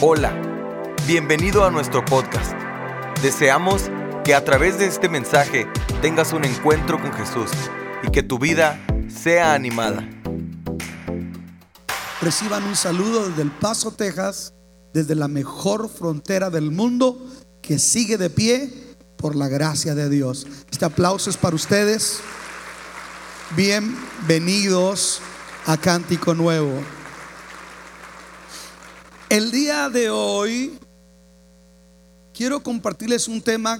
Hola, bienvenido a nuestro podcast. Deseamos que a través de este mensaje tengas un encuentro con Jesús y que tu vida sea animada. Reciban un saludo desde El Paso, Texas, desde la mejor frontera del mundo que sigue de pie por la gracia de Dios. Este aplauso es para ustedes. Bienvenidos a Cántico Nuevo. El día de hoy quiero compartirles un tema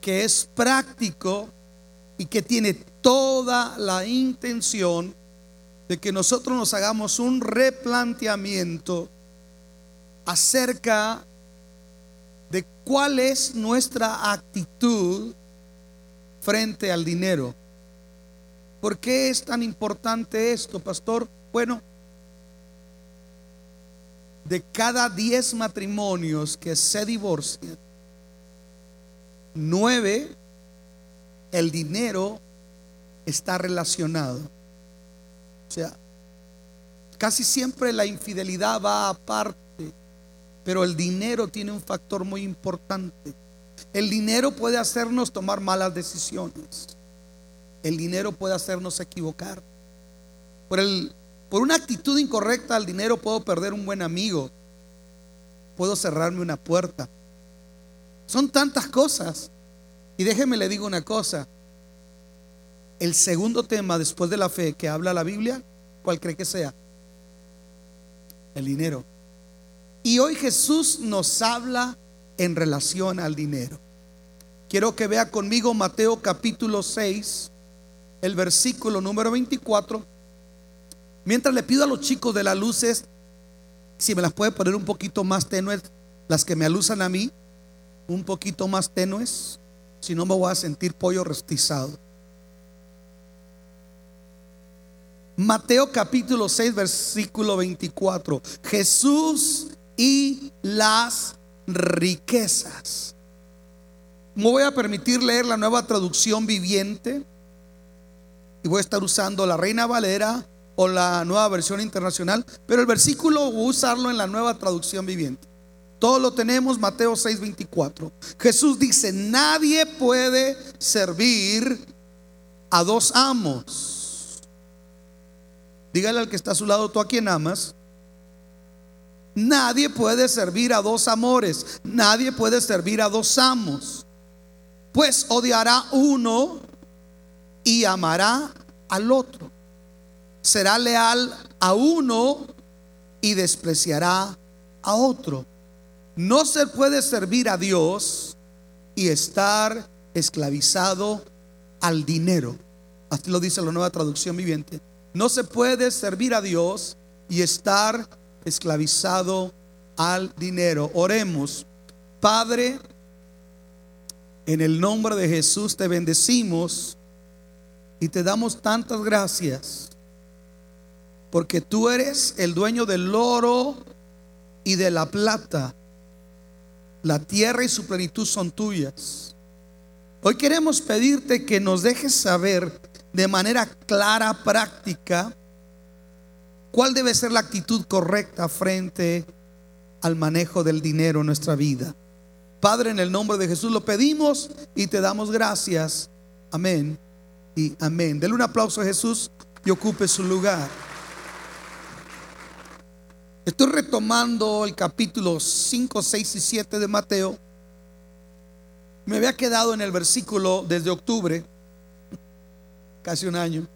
que es práctico y que tiene toda la intención de que nosotros nos hagamos un replanteamiento acerca de cuál es nuestra actitud frente al dinero. ¿Por qué es tan importante esto, pastor? Bueno, de cada 10 matrimonios que se divorcian, nueve, el dinero está relacionado. O sea, casi siempre la infidelidad va aparte, pero el dinero tiene un factor muy importante. El dinero puede hacernos tomar malas decisiones. El dinero puede hacernos equivocar. Por el por una actitud incorrecta al dinero puedo perder un buen amigo. Puedo cerrarme una puerta. Son tantas cosas. Y déjeme le digo una cosa. El segundo tema después de la fe que habla la Biblia, ¿cuál cree que sea? El dinero. Y hoy Jesús nos habla en relación al dinero. Quiero que vea conmigo Mateo capítulo 6, el versículo número 24 Mientras le pido a los chicos de las luces, si me las puede poner un poquito más tenues, las que me alusan a mí, un poquito más tenues, si no me voy a sentir pollo rostizado. Mateo capítulo 6, versículo 24. Jesús y las riquezas. Me voy a permitir leer la nueva traducción viviente y voy a estar usando la Reina Valera o la nueva versión internacional, pero el versículo usarlo en la nueva traducción viviente. Todo lo tenemos, Mateo 6:24. Jesús dice, nadie puede servir a dos amos. Dígale al que está a su lado, tú a quien amas. Nadie puede servir a dos amores. Nadie puede servir a dos amos. Pues odiará uno y amará al otro será leal a uno y despreciará a otro. No se puede servir a Dios y estar esclavizado al dinero. Así lo dice la nueva traducción viviente. No se puede servir a Dios y estar esclavizado al dinero. Oremos. Padre, en el nombre de Jesús te bendecimos y te damos tantas gracias porque tú eres el dueño del oro y de la plata. La tierra y su plenitud son tuyas. Hoy queremos pedirte que nos dejes saber de manera clara, práctica, cuál debe ser la actitud correcta frente al manejo del dinero en nuestra vida. Padre, en el nombre de Jesús lo pedimos y te damos gracias. Amén y amén. Dele un aplauso a Jesús y ocupe su lugar. Estoy retomando el capítulo 5, 6 y 7 de Mateo. Me había quedado en el versículo desde octubre, casi un año,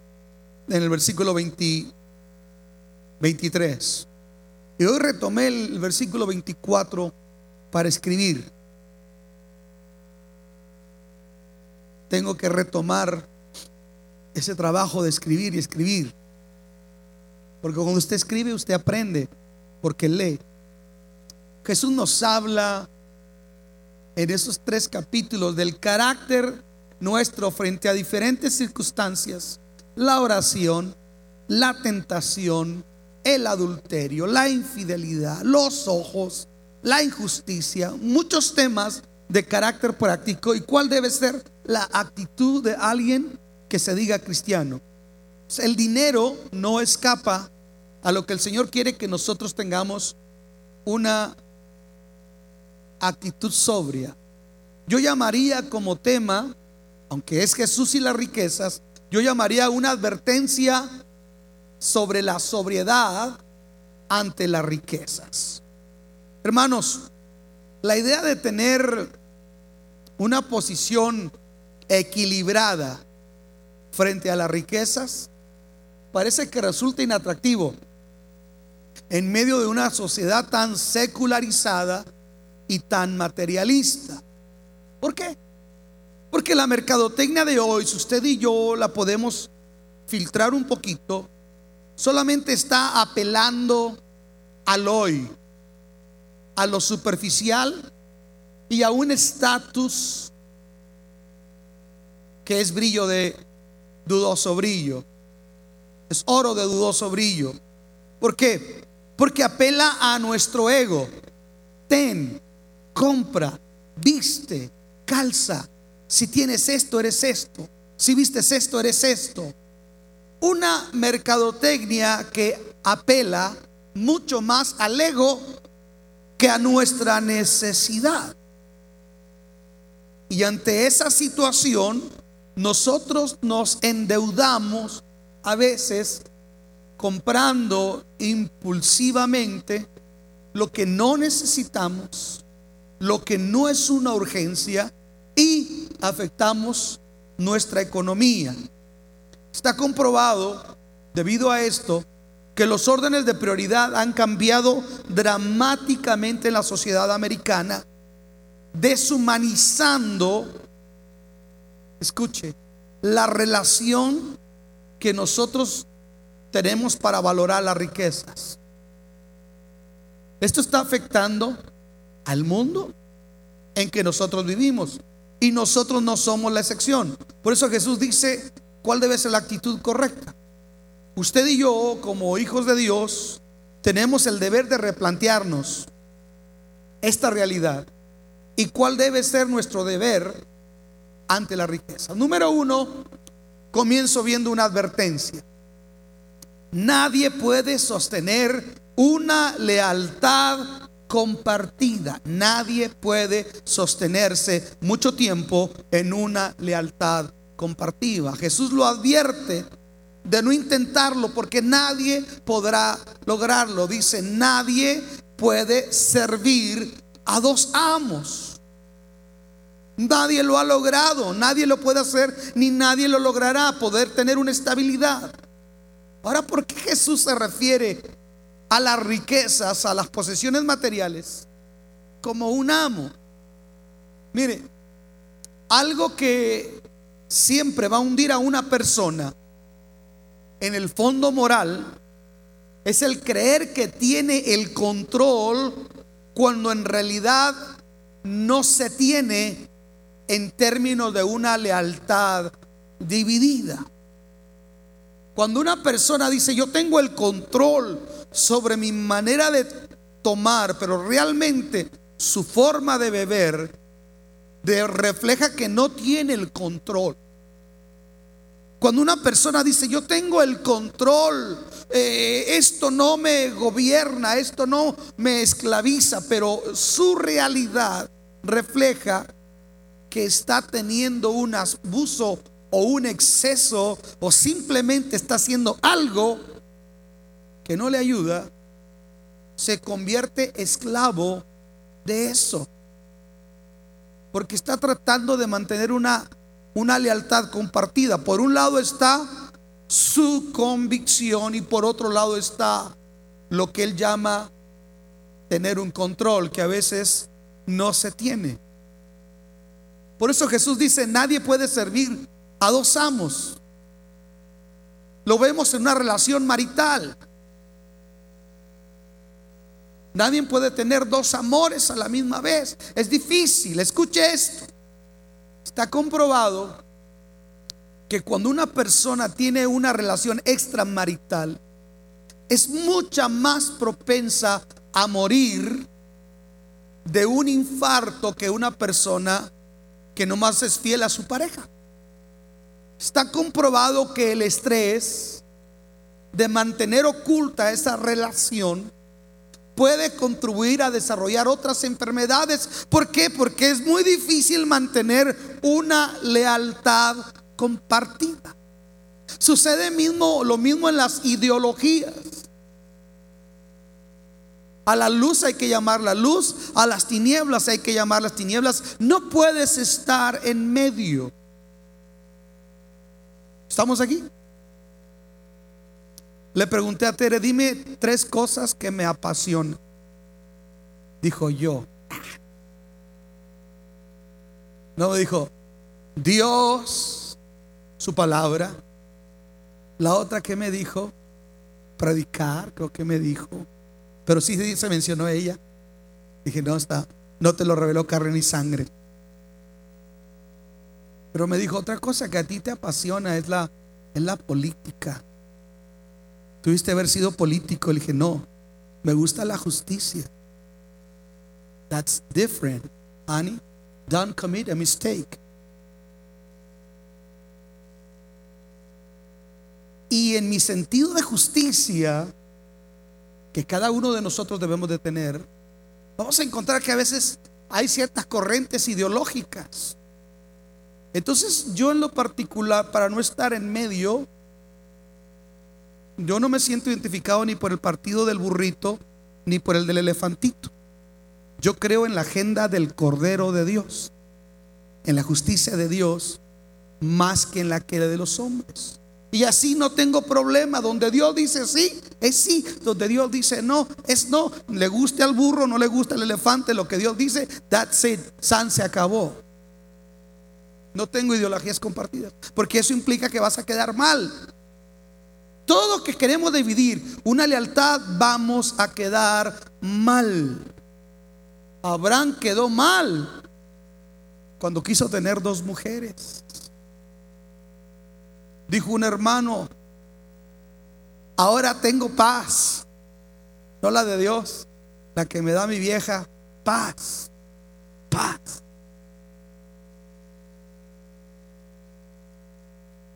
en el versículo 23. Y hoy retomé el versículo 24 para escribir. Tengo que retomar ese trabajo de escribir y escribir. Porque cuando usted escribe, usted aprende porque lee. Jesús nos habla en esos tres capítulos del carácter nuestro frente a diferentes circunstancias, la oración, la tentación, el adulterio, la infidelidad, los ojos, la injusticia, muchos temas de carácter práctico y cuál debe ser la actitud de alguien que se diga cristiano. El dinero no escapa a lo que el Señor quiere que nosotros tengamos una actitud sobria. Yo llamaría como tema, aunque es Jesús y las riquezas, yo llamaría una advertencia sobre la sobriedad ante las riquezas. Hermanos, la idea de tener una posición equilibrada frente a las riquezas parece que resulta inatractivo en medio de una sociedad tan secularizada y tan materialista. ¿Por qué? Porque la mercadotecnia de hoy, si usted y yo la podemos filtrar un poquito, solamente está apelando al hoy, a lo superficial y a un estatus que es brillo de dudoso brillo. Es oro de dudoso brillo. ¿Por qué? Porque apela a nuestro ego. Ten, compra, viste, calza. Si tienes esto, eres esto. Si vistes esto, eres esto. Una mercadotecnia que apela mucho más al ego que a nuestra necesidad. Y ante esa situación, nosotros nos endeudamos a veces comprando impulsivamente lo que no necesitamos, lo que no es una urgencia y afectamos nuestra economía. Está comprobado, debido a esto, que los órdenes de prioridad han cambiado dramáticamente en la sociedad americana, deshumanizando, escuche, la relación que nosotros tenemos para valorar las riquezas. Esto está afectando al mundo en que nosotros vivimos y nosotros no somos la excepción. Por eso Jesús dice cuál debe ser la actitud correcta. Usted y yo, como hijos de Dios, tenemos el deber de replantearnos esta realidad y cuál debe ser nuestro deber ante la riqueza. Número uno, comienzo viendo una advertencia. Nadie puede sostener una lealtad compartida. Nadie puede sostenerse mucho tiempo en una lealtad compartida. Jesús lo advierte de no intentarlo porque nadie podrá lograrlo. Dice, nadie puede servir a dos amos. Nadie lo ha logrado, nadie lo puede hacer, ni nadie lo logrará poder tener una estabilidad. Ahora, ¿por qué Jesús se refiere a las riquezas, a las posesiones materiales, como un amo? Mire, algo que siempre va a hundir a una persona en el fondo moral es el creer que tiene el control cuando en realidad no se tiene en términos de una lealtad dividida. Cuando una persona dice, yo tengo el control sobre mi manera de tomar, pero realmente su forma de beber de, refleja que no tiene el control. Cuando una persona dice, yo tengo el control, eh, esto no me gobierna, esto no me esclaviza, pero su realidad refleja que está teniendo un abuso o un exceso o simplemente está haciendo algo que no le ayuda, se convierte esclavo de eso. Porque está tratando de mantener una, una lealtad compartida. Por un lado está su convicción y por otro lado está lo que él llama tener un control que a veces no se tiene. Por eso Jesús dice, nadie puede servir a dos amos. Lo vemos en una relación marital. Nadie puede tener dos amores a la misma vez. Es difícil. Escuche esto. Está comprobado que cuando una persona tiene una relación extramarital, es mucha más propensa a morir de un infarto que una persona que nomás es fiel a su pareja. Está comprobado que el estrés de mantener oculta esa relación puede contribuir a desarrollar otras enfermedades. ¿Por qué? Porque es muy difícil mantener una lealtad compartida. Sucede mismo, lo mismo en las ideologías. A la luz hay que llamar la luz, a las tinieblas hay que llamar las tinieblas. No puedes estar en medio. ¿Estamos aquí? Le pregunté a Tere, dime tres cosas que me apasionan. Dijo yo. No dijo, Dios, su palabra. La otra que me dijo, predicar, creo que me dijo. Pero sí se mencionó ella. Dije, no está, no te lo reveló carne ni sangre. Pero me dijo otra cosa que a ti te apasiona, es la, es la política. Tuviste haber sido político. Le dije, no, me gusta la justicia. That's different, honey. Don't commit a mistake. Y en mi sentido de justicia, que cada uno de nosotros debemos de tener, vamos a encontrar que a veces hay ciertas corrientes ideológicas. Entonces yo en lo particular, para no estar en medio, yo no me siento identificado ni por el partido del burrito, ni por el del elefantito. Yo creo en la agenda del Cordero de Dios, en la justicia de Dios, más que en la que de los hombres. Y así no tengo problema. Donde Dios dice sí, es sí. Donde Dios dice no, es no. Le guste al burro, no le gusta al elefante. Lo que Dios dice, that's it. San se acabó. No tengo ideologías compartidas. Porque eso implica que vas a quedar mal. Todo que queremos dividir una lealtad, vamos a quedar mal. Abraham quedó mal cuando quiso tener dos mujeres. Dijo un hermano, ahora tengo paz, no la de Dios, la que me da mi vieja, paz, paz.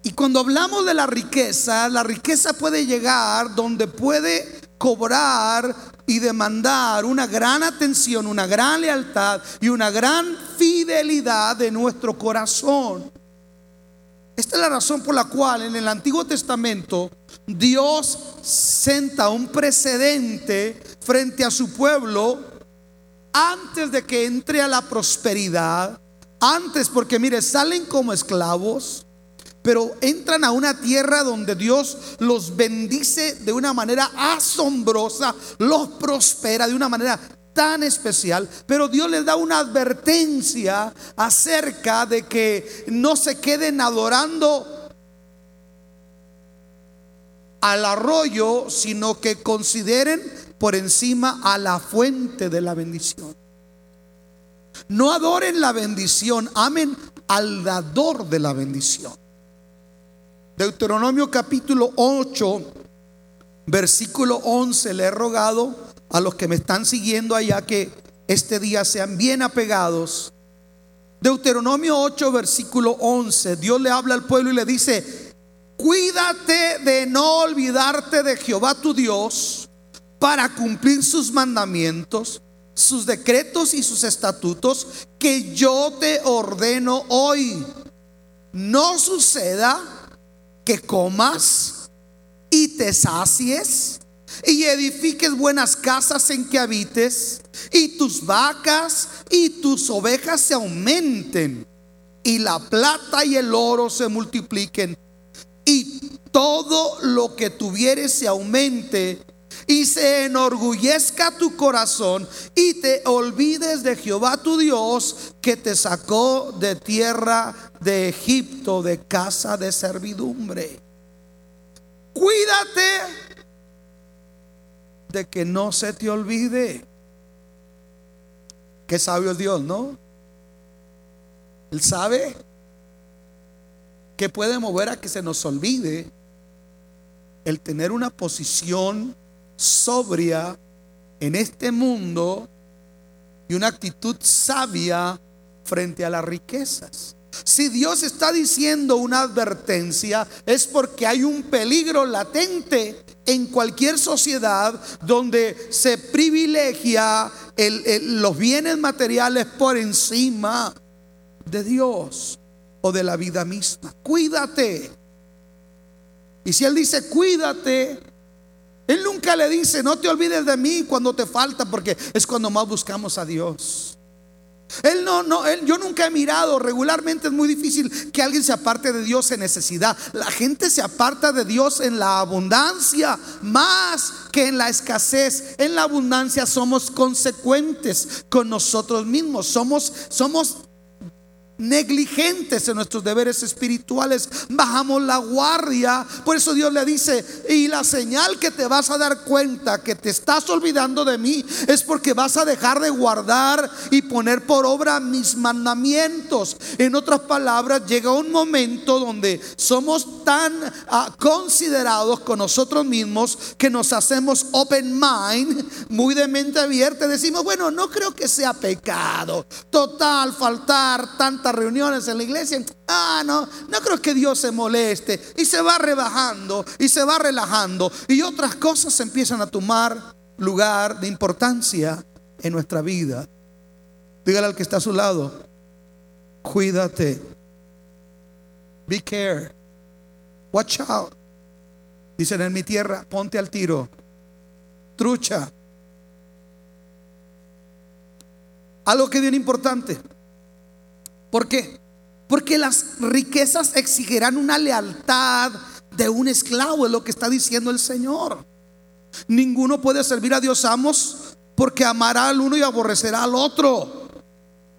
Y cuando hablamos de la riqueza, la riqueza puede llegar donde puede cobrar y demandar una gran atención, una gran lealtad y una gran fidelidad de nuestro corazón. Esta es la razón por la cual en el Antiguo Testamento Dios senta un precedente frente a su pueblo antes de que entre a la prosperidad, antes porque mire, salen como esclavos, pero entran a una tierra donde Dios los bendice de una manera asombrosa, los prospera de una manera tan especial, pero Dios les da una advertencia acerca de que no se queden adorando al arroyo, sino que consideren por encima a la fuente de la bendición. No adoren la bendición, amen al dador de la bendición. Deuteronomio capítulo 8, versículo 11, le he rogado a los que me están siguiendo allá que este día sean bien apegados. Deuteronomio 8, versículo 11, Dios le habla al pueblo y le dice, cuídate de no olvidarte de Jehová tu Dios para cumplir sus mandamientos, sus decretos y sus estatutos que yo te ordeno hoy. No suceda que comas y te sacies y edifiques buenas casas en que habites y tus vacas y tus ovejas se aumenten y la plata y el oro se multipliquen y todo lo que tuvieres se aumente y se enorgullezca tu corazón y te olvides de Jehová tu Dios que te sacó de tierra de Egipto, de casa de servidumbre. Cuídate de que no se te olvide. Qué sabio es Dios, ¿no? Él sabe que puede mover a que se nos olvide el tener una posición sobria en este mundo y una actitud sabia frente a las riquezas. Si Dios está diciendo una advertencia, es porque hay un peligro latente en cualquier sociedad donde se privilegia los bienes materiales por encima de Dios o de la vida misma. Cuídate. Y si Él dice, cuídate, Él nunca le dice, no te olvides de mí cuando te falta, porque es cuando más buscamos a Dios. Él no, no, él, yo nunca he mirado, regularmente es muy difícil que alguien se aparte de Dios en necesidad. La gente se aparta de Dios en la abundancia más que en la escasez. En la abundancia somos consecuentes con nosotros mismos. Somos, somos negligentes en nuestros deberes espirituales, bajamos la guardia. Por eso Dios le dice, y la señal que te vas a dar cuenta que te estás olvidando de mí es porque vas a dejar de guardar y poner por obra mis mandamientos. En otras palabras, llega un momento donde somos tan ah, considerados con nosotros mismos que nos hacemos open mind, muy de mente abierta. Decimos, bueno, no creo que sea pecado. Total, faltar tanta reuniones en la iglesia. Ah, no, no creo que Dios se moleste. Y se va rebajando y se va relajando. Y otras cosas empiezan a tomar lugar de importancia en nuestra vida. Dígale al que está a su lado, cuídate. Be care. Watch out. Dicen en mi tierra, ponte al tiro. Trucha. Algo que bien importante. ¿Por qué? Porque las riquezas exigirán una lealtad de un esclavo, es lo que está diciendo el Señor. Ninguno puede servir a Dios amos porque amará al uno y aborrecerá al otro.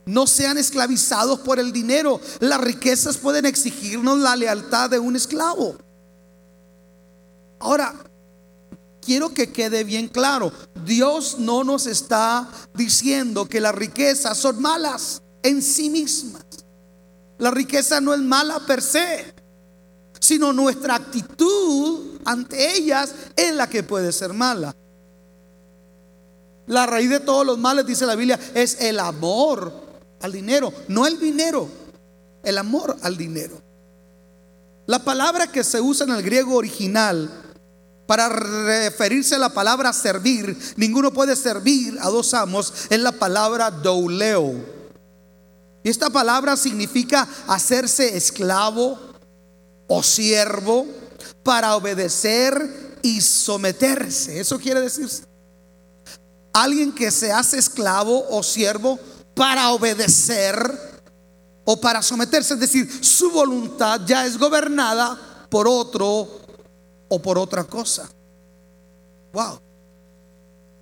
No sean esclavizados por el dinero. Las riquezas pueden exigirnos la lealtad de un esclavo. Ahora, quiero que quede bien claro, Dios no nos está diciendo que las riquezas son malas en sí mismas. La riqueza no es mala per se, sino nuestra actitud ante ellas es la que puede ser mala. La raíz de todos los males, dice la Biblia, es el amor al dinero, no el dinero, el amor al dinero. La palabra que se usa en el griego original para referirse a la palabra servir, ninguno puede servir a dos amos, es la palabra douleo. Y esta palabra significa hacerse esclavo o siervo para obedecer y someterse. Eso quiere decir alguien que se hace esclavo o siervo para obedecer o para someterse. Es decir, su voluntad ya es gobernada por otro o por otra cosa. Wow.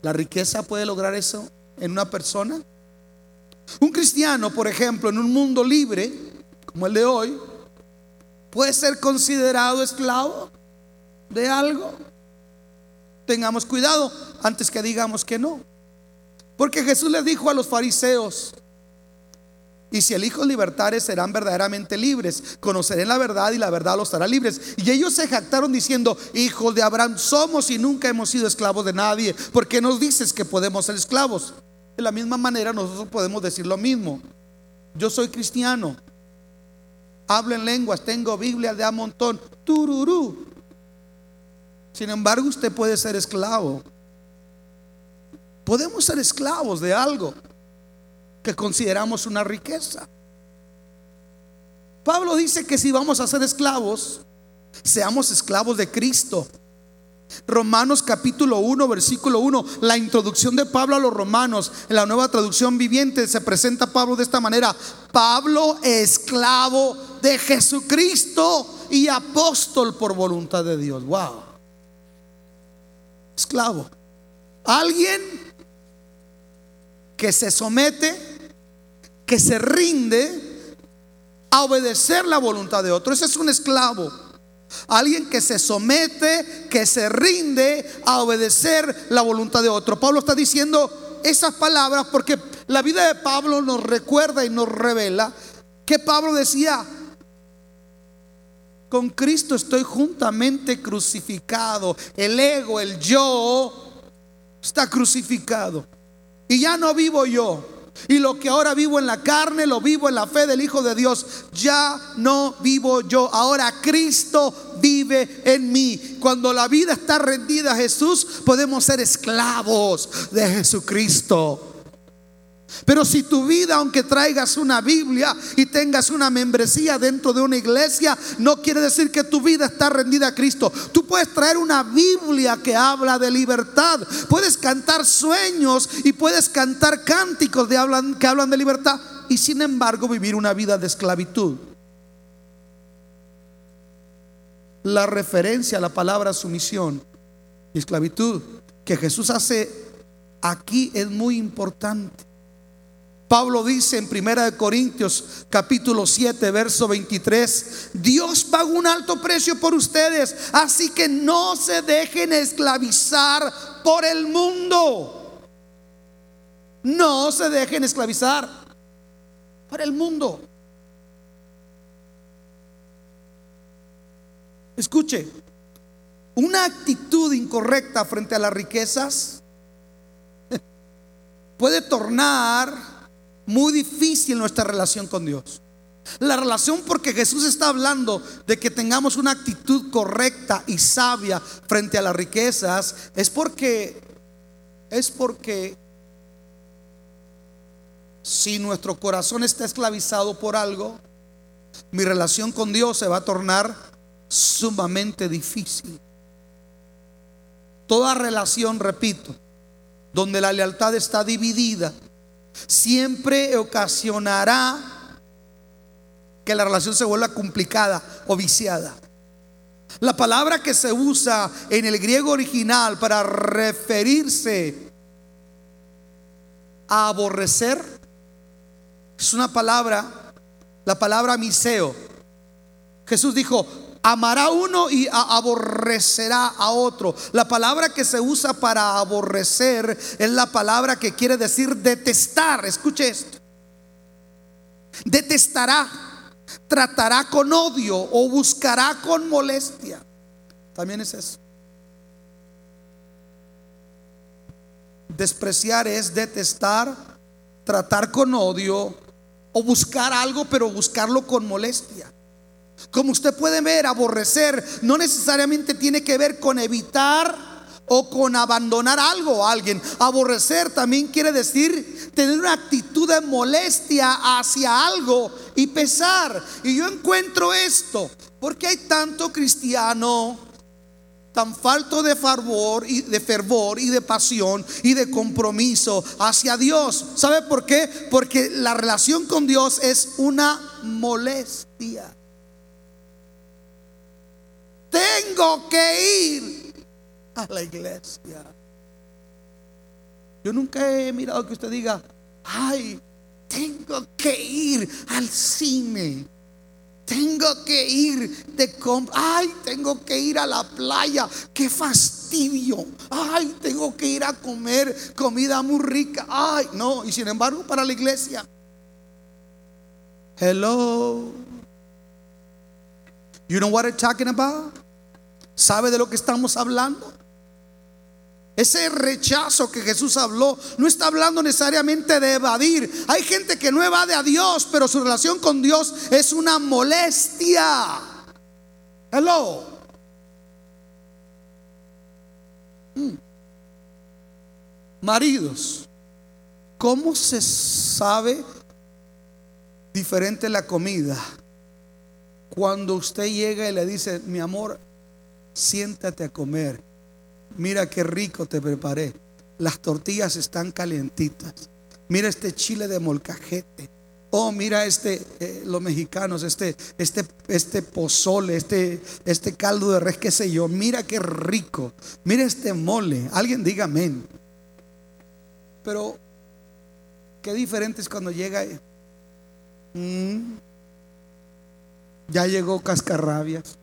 ¿La riqueza puede lograr eso en una persona? Un cristiano, por ejemplo, en un mundo libre, como el de hoy, puede ser considerado esclavo de algo. Tengamos cuidado antes que digamos que no. Porque Jesús le dijo a los fariseos, y si el Hijo libertares serán verdaderamente libres, conocerán la verdad y la verdad los hará libres. Y ellos se jactaron diciendo, hijos de Abraham somos y nunca hemos sido esclavos de nadie. ¿Por qué nos dices que podemos ser esclavos? De la misma manera nosotros podemos decir lo mismo. Yo soy cristiano. Hablo en lenguas, tengo Biblia de a montón. Tururú. Sin embargo, usted puede ser esclavo. Podemos ser esclavos de algo que consideramos una riqueza. Pablo dice que si vamos a ser esclavos, seamos esclavos de Cristo. Romanos capítulo 1, versículo 1, la introducción de Pablo a los romanos, en la nueva traducción viviente se presenta Pablo de esta manera, Pablo esclavo de Jesucristo y apóstol por voluntad de Dios. Wow. Esclavo. Alguien que se somete, que se rinde a obedecer la voluntad de otro. Ese es un esclavo. Alguien que se somete, que se rinde a obedecer la voluntad de otro. Pablo está diciendo esas palabras porque la vida de Pablo nos recuerda y nos revela que Pablo decía, con Cristo estoy juntamente crucificado. El ego, el yo, está crucificado. Y ya no vivo yo, Y lo que ahora vivo en la carne, lo vivo en la fe del Hijo de Dios. Ya no vivo yo, ahora Cristo vive en mí. Cuando la vida está rendida a Jesús, podemos ser esclavos de Jesucristo. Pero si tu vida, aunque traigas una Biblia y tengas una membresía dentro de una iglesia, no quiere decir que tu vida está rendida a Cristo. Tú puedes traer una Biblia que habla de libertad. Puedes cantar sueños y puedes cantar cánticos que hablan de libertad y sin embargo vivir una vida de esclavitud. La referencia a la palabra sumisión y esclavitud que Jesús hace aquí es muy importante. Pablo dice en Primera de Corintios capítulo 7 verso 23, Dios pagó un alto precio por ustedes, así que no se dejen esclavizar por el mundo. No se dejen esclavizar por el mundo. Escuche, una actitud incorrecta frente a las riquezas puede tornar muy difícil nuestra relación con Dios. La relación porque Jesús está hablando de que tengamos una actitud correcta y sabia frente a las riquezas es porque es porque si nuestro corazón está esclavizado por algo, mi relación con Dios se va a tornar sumamente difícil. Toda relación, repito, donde la lealtad está dividida, siempre ocasionará que la relación se vuelva complicada o viciada. La palabra que se usa en el griego original para referirse a aborrecer es una palabra, la palabra miseo. Jesús dijo, amará uno y aborrecerá a otro. La palabra que se usa para aborrecer es la palabra que quiere decir detestar. Escuche esto. Detestará, tratará con odio o buscará con molestia. También es eso. Despreciar es detestar, tratar con odio o buscar algo, pero buscarlo con molestia. Como usted puede ver, aborrecer no necesariamente tiene que ver con evitar o con abandonar algo o alguien. Aborrecer también quiere decir tener una actitud de molestia hacia algo y pesar. Y yo encuentro esto, porque hay tanto cristiano tan falto de fervor y de fervor y de pasión y de compromiso hacia Dios. ¿Sabe por qué? Porque la relación con Dios es una molestia. Tengo que ir a la iglesia. Yo nunca he mirado que usted diga, ay, tengo que ir al cine. Tengo que ir de compra. Ay, tengo que ir a la playa. Qué fastidio. Ay, tengo que ir a comer comida muy rica. Ay, no. Y sin embargo, para la iglesia. Hello. You know what I'm talking about? ¿Sabe de lo que estamos hablando? Ese rechazo que Jesús habló no está hablando necesariamente de evadir. Hay gente que no evade a Dios, pero su relación con Dios es una molestia. Hello. Mm. Maridos, ¿cómo se sabe diferente la comida? Cuando usted llega y le dice, mi amor, siéntate a comer. Mira qué rico te preparé. Las tortillas están calentitas. Mira este chile de molcajete. Oh, mira este, eh, los mexicanos, este, este, este pozole, este, este caldo de res, qué sé yo. Mira qué rico. Mira este mole. Alguien diga amén. Pero, qué diferente es cuando llega. Mm, ya llegó cascarrabias.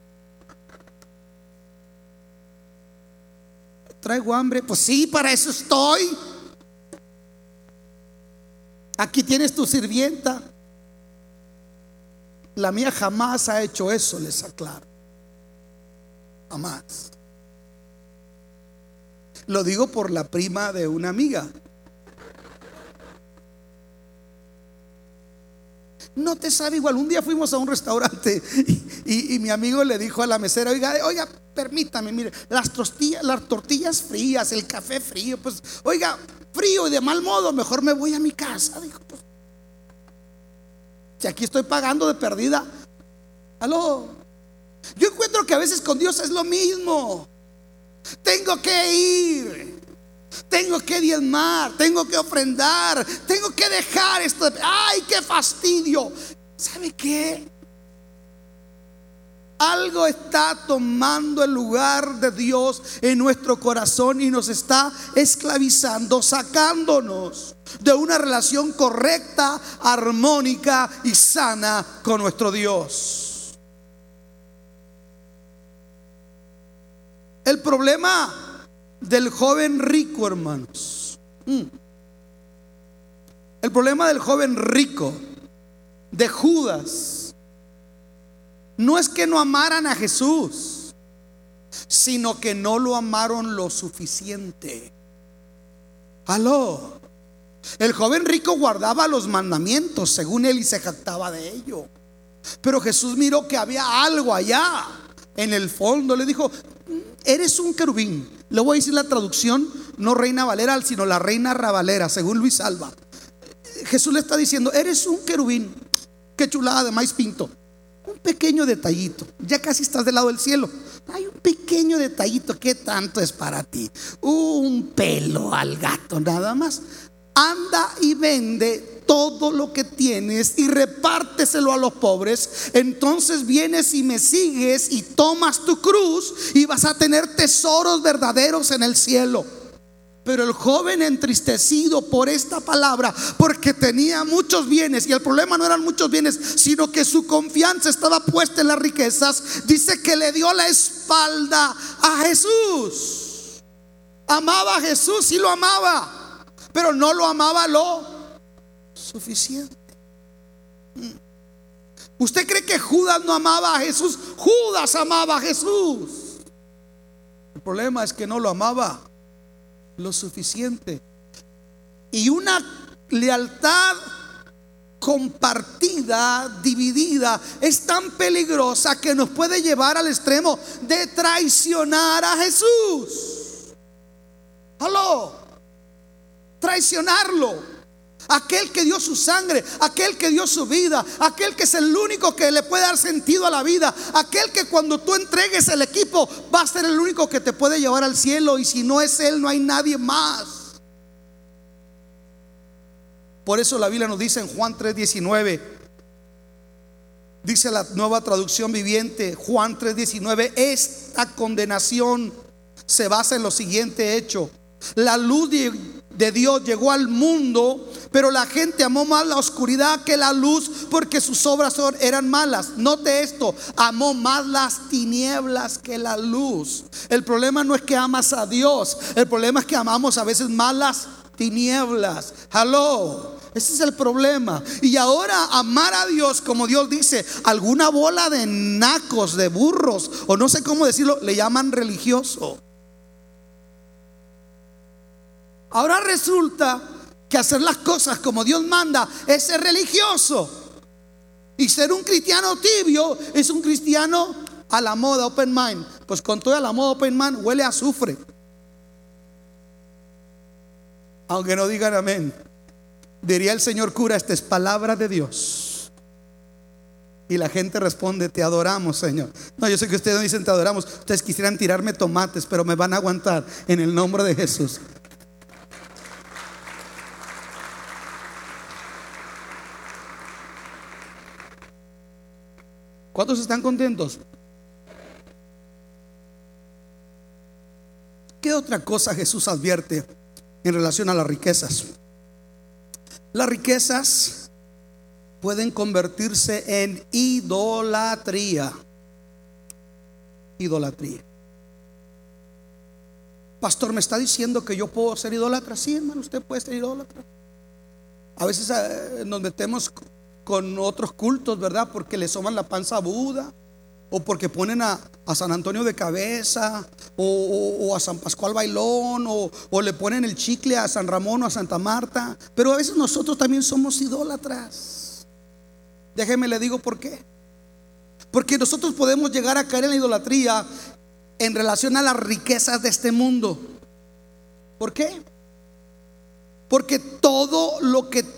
Traigo hambre. Pues sí, para eso estoy. Aquí tienes tu sirvienta. La mía jamás ha hecho eso, les aclaro. Jamás. Lo digo por la prima de una amiga. No te sabe igual. Un día fuimos a un restaurante y, mi amigo le dijo a la mesera, oiga, oiga, permítame, mire, las tortillas, las tortillas frías, el café frío, pues, oiga, frío y de mal modo, mejor me voy a mi casa. Dijo, pues, si aquí estoy pagando de perdida, aló. Yo encuentro que a veces con Dios es lo mismo. Tengo que ir. Tengo que diezmar, tengo que ofrendar, tengo que dejar esto. ¡Ay, qué fastidio! ¿Sabe qué? Algo está tomando el lugar de Dios en nuestro corazón y nos está esclavizando, sacándonos de una relación correcta, armónica y sana con nuestro Dios. El problema del joven rico, hermanos. Mm. El problema del joven rico, de Judas, no es que no amaran a Jesús, sino que no lo amaron lo suficiente. Aló. El joven rico guardaba los mandamientos, según él, y se jactaba de ello. Pero Jesús miró que había algo allá en el fondo. Le dijo, eres un querubín. Le voy a decir la traducción, no reina Valera, sino la reina Ravalera, según Luis Alba. Jesús le está diciendo, eres un querubín. Qué chulada de maíz pinto. Un pequeño detallito. Ya casi estás del lado del cielo. Hay un pequeño detallito. ¿Qué tanto es para ti? Un pelo al gato, nada más. Anda y vende todo lo que tienes y repárteselo a los pobres, entonces vienes y me sigues y tomas tu cruz y vas a tener tesoros verdaderos en el cielo. Pero el joven entristecido por esta palabra, porque tenía muchos bienes, y el problema no eran muchos bienes, sino que su confianza estaba puesta en las riquezas, dice que le dio la espalda a Jesús. Amaba a Jesús, y lo amaba, pero no lo amaba lo suficiente. Mm. ¿Usted cree que Judas no amaba a Jesús? Judas amaba a Jesús. El problema es que no lo amaba lo suficiente. Y una lealtad compartida, dividida, es tan peligrosa que nos puede llevar al extremo de traicionar a Jesús. Aló, traicionarlo aquel que dio su sangre, aquel que dio su vida, aquel que es el único que le puede dar sentido a la vida, aquel que cuando tú entregues el equipo va a ser el único que te puede llevar al cielo y si no es Él no hay nadie más. Por eso la Biblia nos dice en Juan 3:19, dice la nueva traducción viviente, Juan 3:19, esta condenación se basa en lo siguiente hecho. La luz de Dios llegó al mundo pero la gente amó más la oscuridad que la luz porque sus obras eran malas. Note esto, amó más las tinieblas que la luz. El problema no es que amas a Dios, el problema es que amamos a veces más las tinieblas. Hello. Ese es el problema. Y ahora amar a Dios, como Dios dice, alguna bola de nacos, de burros, o no sé cómo decirlo, le llaman religioso. Ahora resulta que hacer las cosas como Dios manda es ser religioso. Y ser un cristiano tibio es un cristiano a la moda, open mind. Pues con toda la moda open mind huele a azufre. Aunque no digan amén. Diría el Señor cura, esta es palabra de Dios. Y la gente responde, te adoramos, Señor. No, yo sé que ustedes no dicen te adoramos. Ustedes quisieran tirarme tomates, pero me van a aguantar en el nombre de Jesús. ¿Cuántos están contentos? ¿Qué otra cosa Jesús advierte en relación a las riquezas? Las riquezas pueden convertirse en idolatría. Idolatría. Pastor, ¿me está diciendo que yo puedo ser idólatra? Sí, hermano, usted puede ser idólatra. A veces eh, nos metemos con otros cultos, ¿verdad? Porque le soman la panza a Buda, o porque ponen a, San Antonio de cabeza, o, a San Pascual Bailón, o, o, le ponen el chicle a San Ramón o a Santa Marta. Pero a veces nosotros también somos idólatras. Déjeme le digo por qué. Porque nosotros podemos llegar a caer en la idolatría en relación a las riquezas de este mundo. ¿Por qué? Porque todo lo que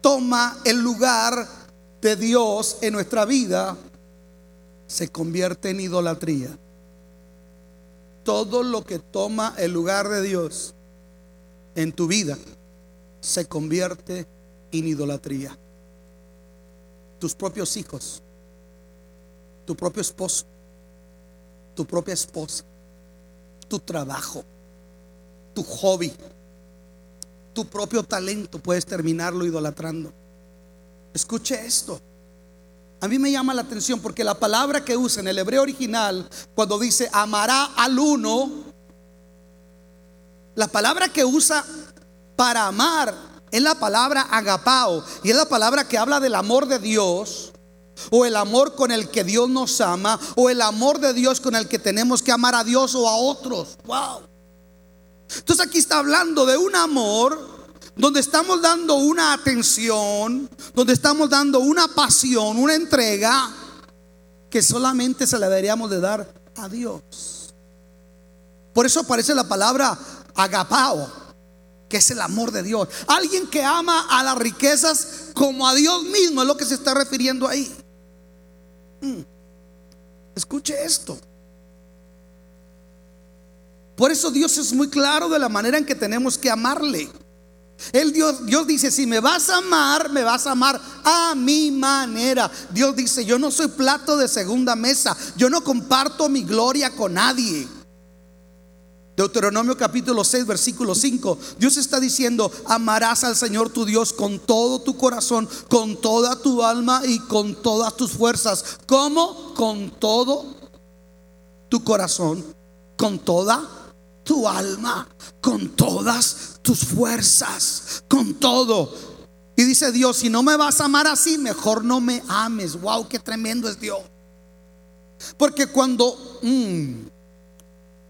toma el lugar de Dios en nuestra vida se convierte en idolatría. Todo lo que toma el lugar de Dios en tu vida se convierte en idolatría. Tus propios hijos, tu propio esposo, tu propia esposa, tu trabajo, tu hobby, tu propio talento, puedes terminarlo idolatrando. Escuche esto. A mí me llama la atención porque la palabra que usa en el hebreo original, cuando dice amará al uno, la palabra que usa para amar es la palabra agapao y es la palabra que habla del amor de Dios o el amor con el que Dios nos ama o el amor de Dios con el que tenemos que amar a Dios o a otros. Wow. Entonces aquí está hablando de un amor donde estamos dando una atención, donde estamos dando una pasión, una entrega que solamente se la deberíamos de dar a Dios. Por eso aparece la palabra agapao, que es el amor de Dios. Alguien que ama a las riquezas como a Dios mismo es lo que se está refiriendo ahí. Mm. Escuche esto. Por eso Dios es muy claro de la manera en que tenemos que amarle. Dios, Dios dice, si me vas a amar, me vas a amar a mi manera. Dios dice, yo no soy plato de segunda mesa. Yo no comparto mi gloria con nadie. Deuteronomio capítulo 6, versículo 5. Dios está diciendo, amarás al Señor tu Dios con todo tu corazón, con toda tu alma y con todas tus fuerzas. ¿Cómo? Con todo tu corazón, con toda tu alma, con todas tus fuerzas, con todo. Y dice Dios, si no me vas a amar así, mejor no me ames. Wow, qué tremendo es Dios. Porque cuando, mm,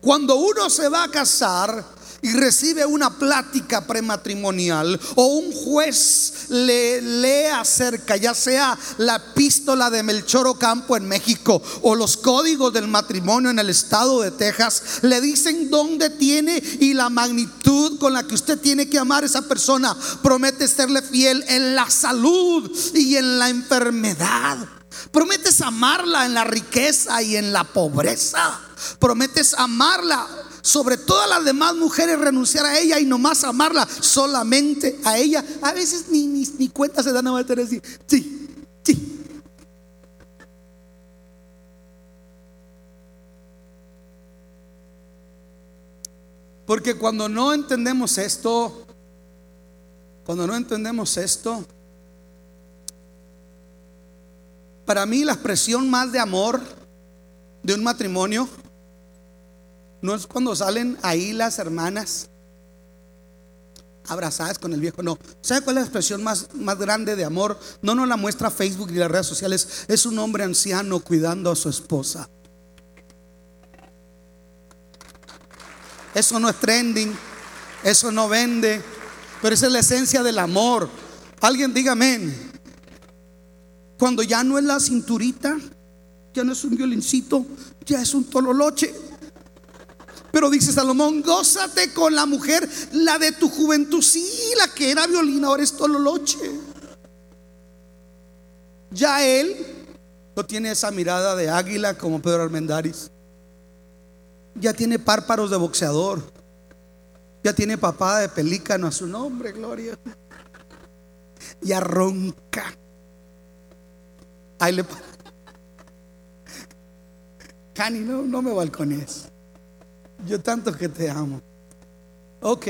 cuando uno se va a casar, y recibe una plática prematrimonial o un juez le lee acerca, ya sea la epístola de Melchor Ocampo en México o los códigos del matrimonio en el estado de Texas, le dicen dónde tiene y la magnitud con la que usted tiene que amar a esa persona. Promete serle fiel en la salud y en la enfermedad. Prometes amarla en la riqueza y en la pobreza. Prometes amarla sobre todas las demás mujeres, renunciar a ella y nomás amarla solamente a ella. A veces ni, ni, cuenta se dan a meter así. Sí, sí. Porque cuando no entendemos esto, cuando no entendemos esto, para mí la expresión más de amor de un matrimonio no es cuando salen ahí las hermanas abrazadas con el viejo, no. ¿Sabe cuál es la expresión más, más grande de amor? No nos la muestra Facebook y las redes sociales. Es un hombre anciano cuidando a su esposa. Eso no es trending, eso no vende, pero esa es la esencia del amor. Alguien diga amén. Cuando ya no es la cinturita, ya no es un violincito, ya es un tololoche. Pero dice Salomón, gózate con la mujer, la de tu juventud. Sí, la que era violina, ahora es tololoche. Ya él no tiene esa mirada de águila como Pedro Armendáriz. Ya tiene párpados de boxeador. Ya tiene papada de pelícano a su nombre, gloria. Ya ronca. Ahí le Cani, no, no me balcones. Yo tanto que te amo. Ok.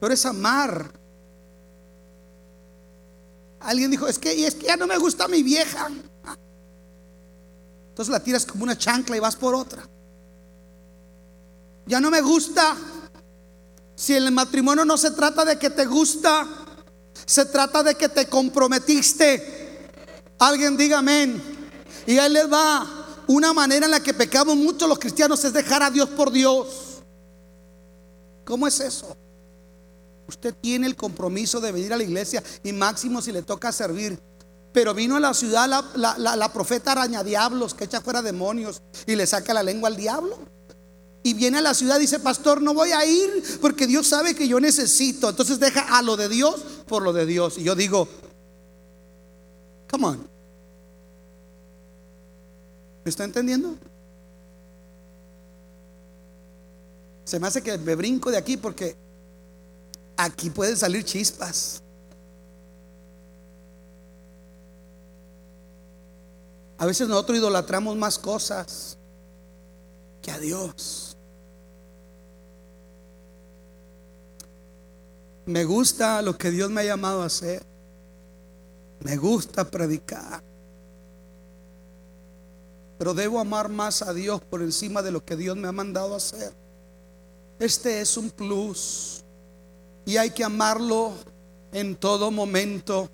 Pero es amar. Alguien dijo, es que, ya no me gusta mi vieja. Entonces la tiras como una chancla y vas por otra. Ya no me gusta. Si el matrimonio no se trata de que te gusta, se trata de que te comprometiste. Alguien diga amén. Y ahí les va. Una manera en la que pecamos mucho los cristianos es dejar a Dios por Dios. ¿Cómo es eso? Usted tiene el compromiso de venir a la iglesia y máximo si le toca servir. Pero vino a la ciudad la, la profeta araña diablos que echa fuera demonios y le saca la lengua al diablo. Y viene a la ciudad y dice, pastor, no voy a ir porque Dios sabe que yo necesito. Entonces deja a lo de Dios por lo de Dios. Y yo digo, come on. ¿Me está entendiendo? Se me hace que me brinco de aquí porque aquí pueden salir chispas. A veces nosotros idolatramos más cosas que a Dios. Me gusta lo que Dios me ha llamado a hacer. Me gusta predicar. Pero debo amar más a Dios por encima de lo que Dios me ha mandado hacer. Este es un plus. Y hay que amarlo en todo momento,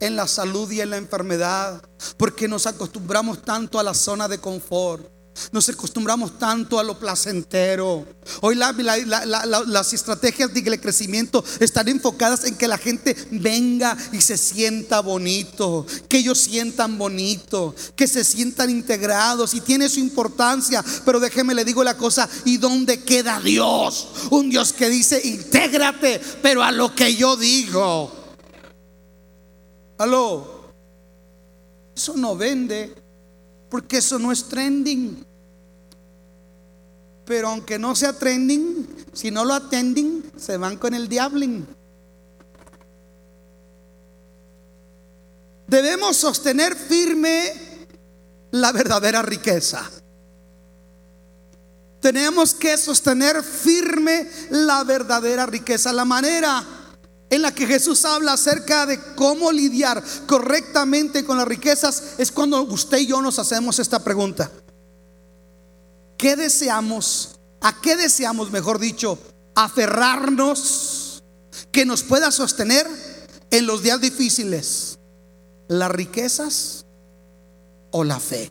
en la salud y en la enfermedad, porque nos acostumbramos tanto a la zona de confort. Nos acostumbramos tanto a lo placentero. Hoy las estrategias de crecimiento están enfocadas en que la gente venga y se sienta bonito, que ellos sientan bonito, que se sientan integrados y tiene su importancia. Pero déjeme le digo la cosa, ¿y dónde queda Dios? Un Dios que dice, intégrate, pero a lo que yo digo. Aló. Eso no vende porque eso no es trending. Pero aunque no sea trending, si no lo atenden, se van con el diabling. Debemos sostener firme la verdadera riqueza. Tenemos que sostener firme la verdadera riqueza. La manera en la que Jesús habla acerca de cómo lidiar correctamente con las riquezas es cuando usted y yo nos hacemos esta pregunta. ¿Qué deseamos? ¿A qué deseamos, mejor dicho, aferrarnos que nos pueda sostener en los días difíciles? ¿Las riquezas o la fe?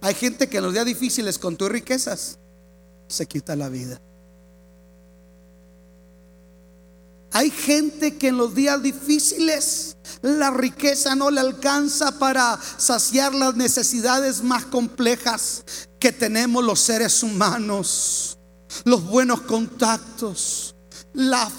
Hay gente que en los días difíciles con tus riquezas se quita la vida. Hay gente que en los días difíciles la riqueza no le alcanza para saciar las necesidades más complejas que tenemos los seres humanos. Los buenos contactos, la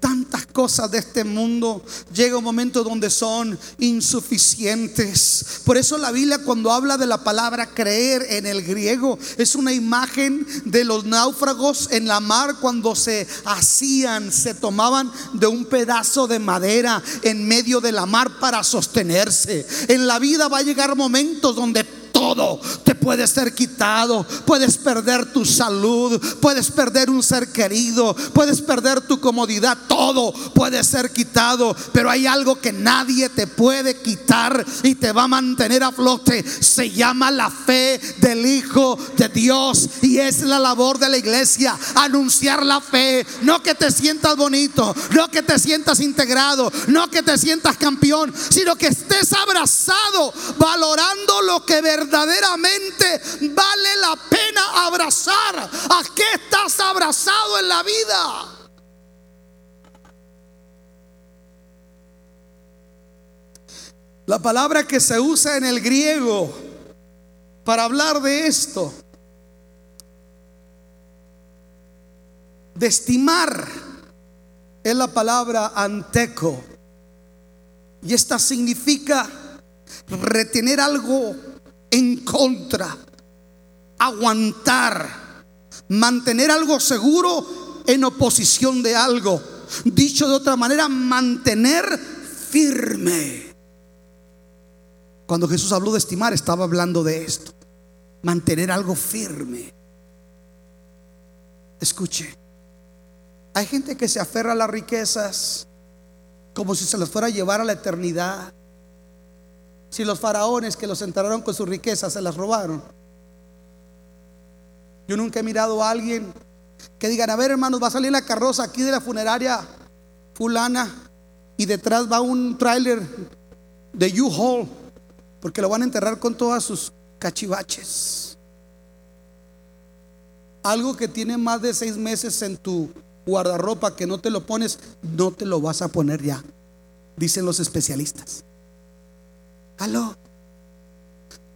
tantas cosas de este mundo, llega un momento donde son insuficientes. Por eso la Biblia cuando habla de la palabra creer en el griego es una imagen de los náufragos en la mar cuando se hacían, se tomaban de un pedazo de madera en medio de la mar para sostenerse. En la vida va a llegar momentos donde todo te puede ser quitado. Puedes perder tu salud, puedes perder un ser querido, puedes perder tu comodidad. Todo puede ser quitado, pero hay algo que nadie te puede quitar y te va a mantener a flote. Se llama la fe del Hijo de Dios y es la labor de la iglesia anunciar la fe. No que te sientas bonito, no que te sientas integrado, no que te sientas campeón, sino que estés abrazado, valorando lo que verdaderamente verdaderamente vale la pena abrazar. ¿A qué estás abrazado en la vida? La palabra que se usa en el griego para hablar de esto, de estimar, es la palabra anteco. Y esta significa retener algo en contra, aguantar, mantener algo seguro en oposición de algo. Dicho de otra manera, mantener firme. Cuando Jesús habló de estimar, estaba hablando de esto. Mantener algo firme. Escuche, hay gente que se aferra a las riquezas como si se las fuera a llevar a la eternidad. Si los faraones que los enterraron con su riqueza se las robaron. Yo nunca he mirado a alguien que digan, a ver hermanos, va a salir la carroza aquí de la funeraria fulana y detrás va un tráiler de U-Haul porque lo van a enterrar con todas sus cachivaches. Algo que tiene más de seis meses en tu guardarropa que no te lo pones, no te lo vas a poner ya, dicen los especialistas. Aló.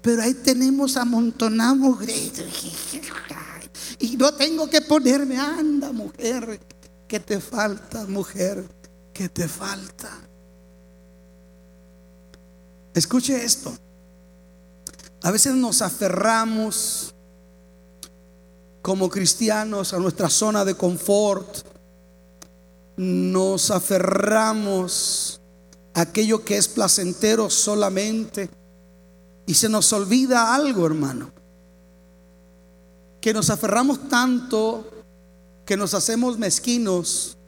Pero ahí tenemos amontonado. Y no tengo que ponerme, anda mujer, que te falta, mujer, que te falta. Escuche esto. A veces nos aferramos como cristianos a nuestra zona de confort. Nos aferramos aquello que es placentero solamente. Y se nos olvida algo, hermano. Que nos aferramos tanto que nos hacemos mezquinos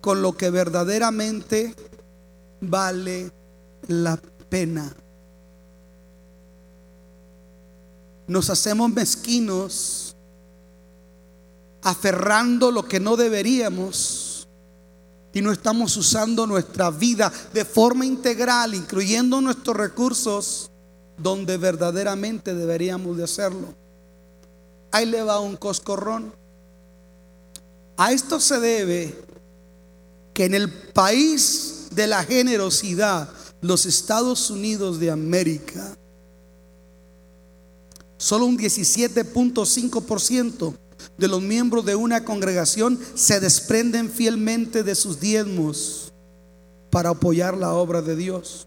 con lo que verdaderamente vale la pena. Nos hacemos mezquinos aferrando lo que no deberíamos y no estamos usando nuestra vida de forma integral, incluyendo nuestros recursos, donde verdaderamente deberíamos de hacerlo. Ahí le va un coscorrón. A esto se debe que en el país de la generosidad, los Estados Unidos de América, solo un 17.5% de los miembros de una congregación se desprenden fielmente de sus diezmos para apoyar la obra de Dios.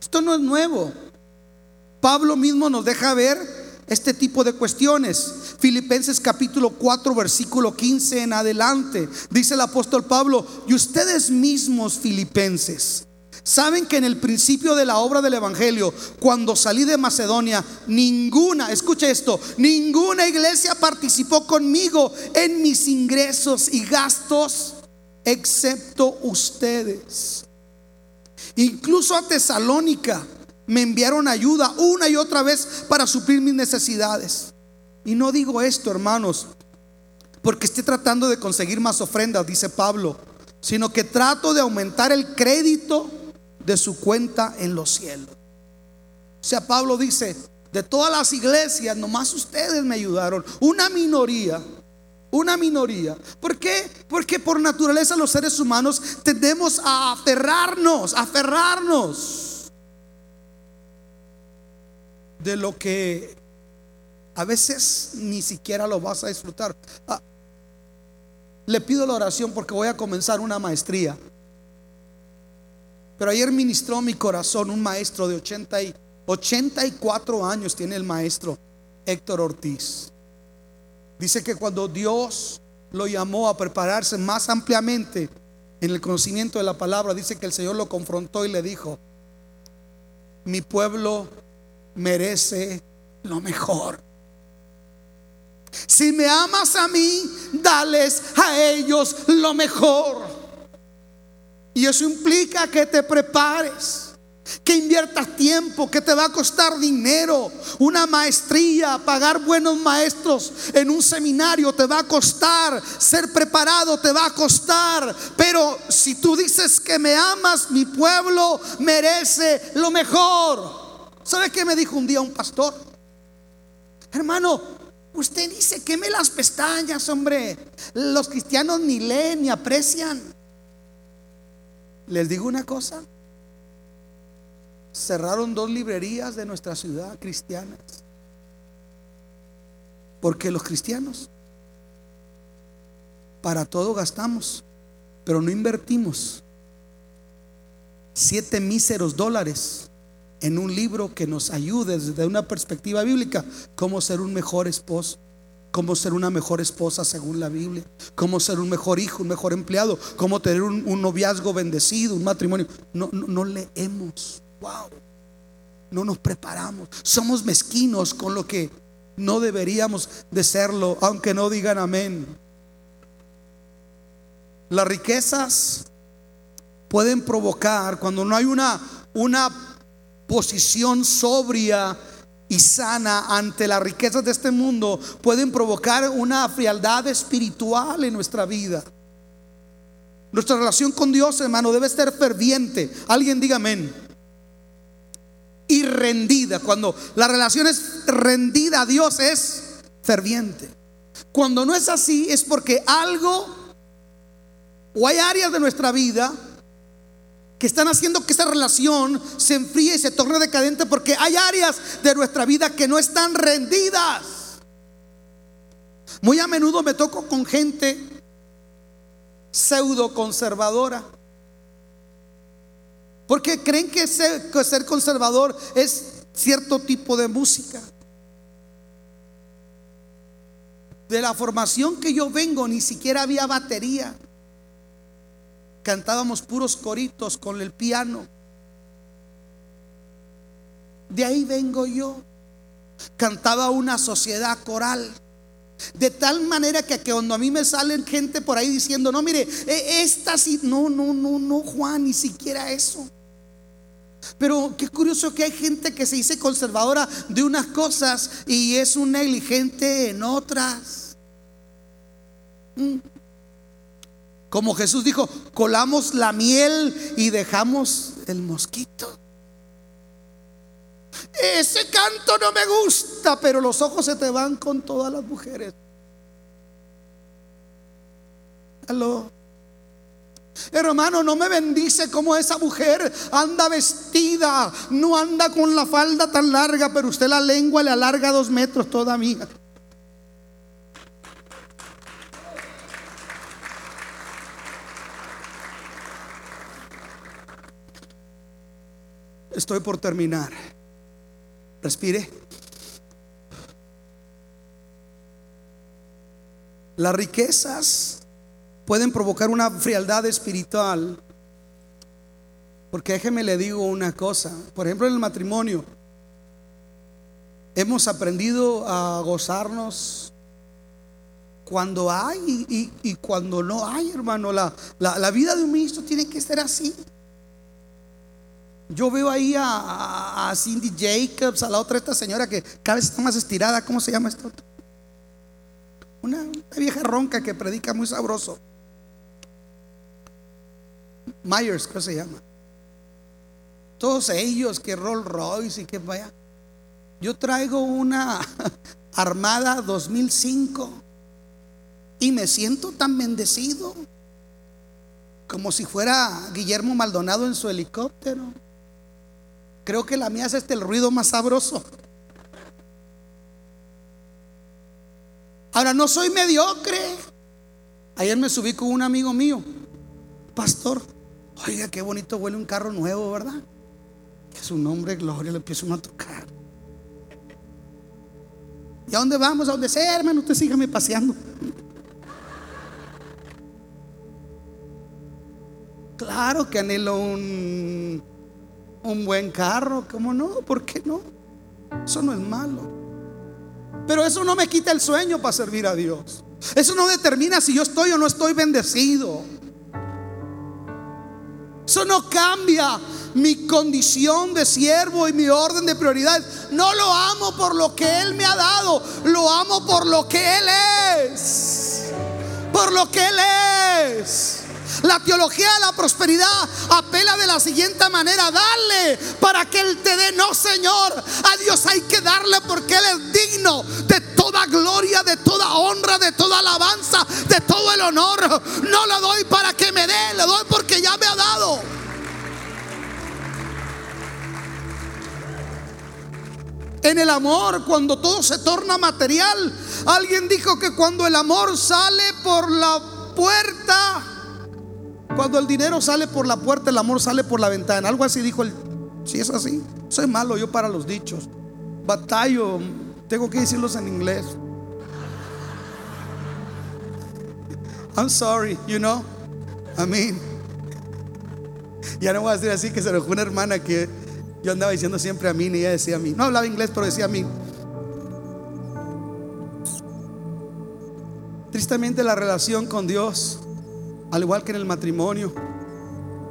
Esto no es nuevo. Pablo mismo nos deja ver este tipo de cuestiones. Filipenses capítulo 4, versículo 15 en adelante. Dice el apóstol Pablo, y ustedes mismos filipenses, saben que en el principio de la obra del Evangelio, cuando salí de Macedonia, ninguna, escuche esto, ninguna iglesia participó conmigo en mis ingresos y gastos, excepto ustedes. Incluso a Tesalónica me enviaron ayuda una y otra vez para suplir mis necesidades. Y no digo esto, hermanos, porque esté tratando de conseguir más ofrendas, dice Pablo, sino que trato de aumentar el crédito de su cuenta en los cielos. O sea, Pablo dice, de todas las iglesias, nomás ustedes me ayudaron, una minoría. Una minoría. ¿Por qué? Porque por naturaleza los seres humanos tendemos a aferrarnos, aferrarnos de lo que a veces ni siquiera lo vas a disfrutar. Ah, le pido la oración porque voy a comenzar una maestría. Pero ayer ministró mi corazón un maestro de 80 y 84 años tiene el maestro Héctor Ortiz. Dice que cuando Dios lo llamó a prepararse más ampliamente en el conocimiento de la palabra, dice que el Señor lo confrontó y le dijo, mi pueblo merece lo mejor. Si me amas a mí, dales a ellos lo mejor. Y eso implica que te prepares que inviertas tiempo, que te va a costar dinero, una maestría, pagar buenos maestros en un seminario te va a costar, ser preparado te va a costar, pero si tú dices que me amas, mi pueblo merece lo mejor. ¿Sabe qué me dijo un día un pastor? Hermano, usted dice queme las pestañas, hombre. Los cristianos ni leen ni aprecian. Les digo una cosa. Cerraron dos librerías de nuestra ciudad cristianas. Porque los cristianos para todo gastamos, pero no invertimos siete míseros dólares en un libro que nos ayude desde una perspectiva bíblica cómo ser un mejor esposo, cómo ser una mejor esposa según la Biblia, cómo ser un mejor hijo, un mejor empleado, cómo tener un, noviazgo bendecido, un matrimonio. No, no, no leemos, wow, no nos preparamos, somos mezquinos con lo que no deberíamos de serlo, aunque no digan amén. Las riquezas pueden provocar cuando no hay una, una posición sobria y sana ante las riquezas de este mundo pueden provocar una frialdad espiritual en nuestra vida. Nuestra relación con Dios, hermano, debe ser ferviente. Alguien diga amén. Y rendida. Cuando la relación es rendida a Dios es ferviente. Cuando no es así es porque algo o hay áreas de nuestra vida que están haciendo que esa relación se enfríe y se torne decadente porque hay áreas de nuestra vida que no están rendidas. Muy a menudo me toco con gente pseudo conservadora. Porque creen que ser, que ser conservador es cierto tipo de música. De la formación que yo vengo ni siquiera había batería. Cantábamos puros coritos con el piano. De ahí vengo yo. Cantaba una sociedad coral. De tal manera que, cuando a mí me salen gente por ahí diciendo, no, mire, e, esta sí, no, no, no, no, Juan, ni siquiera eso. Pero qué curioso que hay gente que se dice conservadora de unas cosas y es un negligente en otras. Mm. Como Jesús dijo, colamos la miel y dejamos el mosquito. Ese canto no me gusta, pero los ojos se te van con todas las mujeres. Aló. Hermano, no me bendice como esa mujer anda vestida, no anda con la falda tan larga, pero usted la lengua le alarga dos metros todavía. Estoy por terminar. Respire. Las riquezas pueden provocar una frialdad espiritual. Porque déjeme le digo una cosa. Por ejemplo, en el matrimonio, hemos aprendido a gozarnos cuando hay y, cuando no hay, hermano. La, la vida de un ministro tiene que ser así. Yo veo ahí a, Cindy Jacobs, a la otra esta señora que cada vez está más estirada. ¿Cómo se llama esto? Una, vieja ronca que predica muy sabroso. Myers, ¿cómo se llama? Todos ellos, que Rolls Royce y que vaya. Yo traigo una Armada 2005 y me siento tan bendecido como si fuera Guillermo Maldonado en su helicóptero. Creo que la mía es este el ruido más sabroso. Ahora, no soy mediocre. Ayer me subí con un amigo mío, pastor. Oiga, qué bonito huele un carro nuevo, ¿verdad? Que su nombre, gloria, le empiezo a tocar. ¿Y a dónde vamos? A donde sea, hermano. Usted sígame paseando. Claro que anhelo un un buen carro, ¿cómo no? ¿Por qué no? Eso no es malo. Pero eso no me quita el sueño para servir a Dios. Eso no determina si yo estoy o no estoy bendecido. Eso no cambia mi condición de siervo y mi orden de prioridad. No lo amo por lo que Él me ha dado, lo amo por lo que Él es. Por lo que Él es. La teología de la prosperidad apela de la siguiente manera, dale para que Él te dé. No, Señor, a Dios hay que darle porque Él es digno de toda gloria, de toda honra, de toda alabanza, de todo el honor. No lo doy para que me dé, le doy porque ya me ha dado. En el amor, cuando todo se torna material, alguien dijo que cuando el amor sale por la puerta, cuando el dinero sale por la puerta, el amor sale por la ventana. Algo así dijo el. Si es así, soy malo yo para los dichos. Batallo, tengo que decirlos en inglés. I'm sorry, you know. I mean. Ya no voy a decir así que se lo una hermana que yo andaba diciendo siempre a mí, y ella decía a mí. No hablaba inglés, pero decía a mí. Tristemente la relación con Dios al igual que en el matrimonio,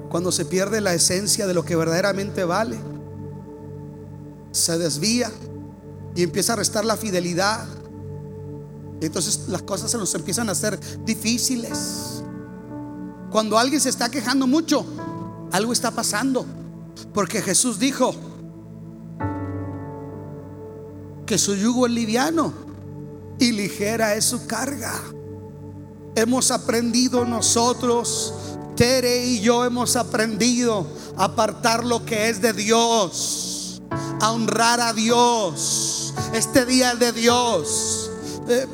cuando se pierde la esencia de lo que verdaderamente vale, se desvía y empieza a restar la fidelidad. entonces las cosas se nos empiezan a hacer difíciles. Cuando alguien se está quejando mucho, algo está pasando. Porque Jesús dijo que su yugo es liviano y ligera es su carga. Hemos aprendido nosotros, Tere y yo hemos aprendido a apartar lo que es de Dios, a honrar a Dios. Este día es de Dios. Eh,